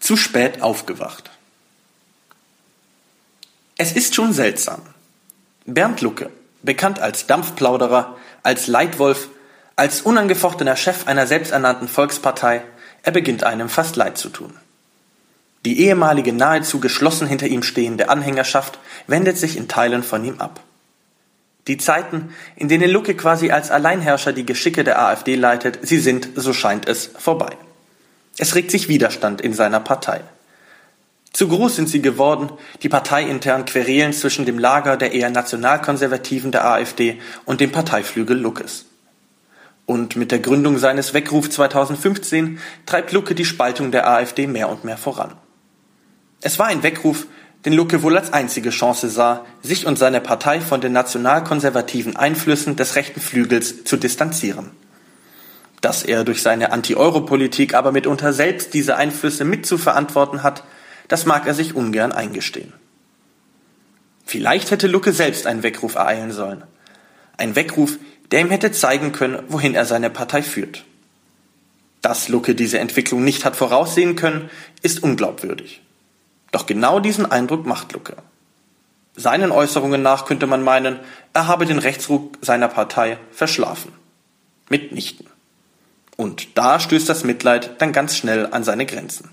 Zu spät aufgewacht. Es ist schon seltsam. Bernd Lucke, bekannt als Dampfplauderer, als Leitwolf, als unangefochtener Chef einer selbsternannten Volkspartei, er beginnt einem fast leid zu tun. Die ehemalige nahezu geschlossen hinter ihm stehende Anhängerschaft wendet sich in Teilen von ihm ab. Die Zeiten, in denen Lucke quasi als Alleinherrscher die Geschicke der AfD leitet, sie sind, so scheint es, vorbei. Es regt sich Widerstand in seiner Partei. Zu groß sind sie geworden, die parteiinternen Querelen zwischen dem Lager der eher nationalkonservativen der AfD und dem Parteiflügel Luckes. Und mit der Gründung seines Weckruf 2015 treibt Lucke die Spaltung der AfD mehr und mehr voran. Es war ein Weckruf, den Lucke wohl als einzige Chance sah, sich und seine Partei von den nationalkonservativen Einflüssen des rechten Flügels zu distanzieren. Dass er durch seine Anti-Euro-Politik aber mitunter selbst diese Einflüsse mitzuverantworten hat, das mag er sich ungern eingestehen. Vielleicht hätte Lucke selbst einen Weckruf ereilen sollen. Ein Weckruf, der ihm hätte zeigen können, wohin er seine Partei führt. Dass Lucke diese Entwicklung nicht hat voraussehen können, ist unglaubwürdig. Doch genau diesen Eindruck macht Lucke. Seinen Äußerungen nach könnte man meinen, er habe den Rechtsruck seiner Partei verschlafen. Mitnichten. Und da stößt das Mitleid dann ganz schnell an seine Grenzen.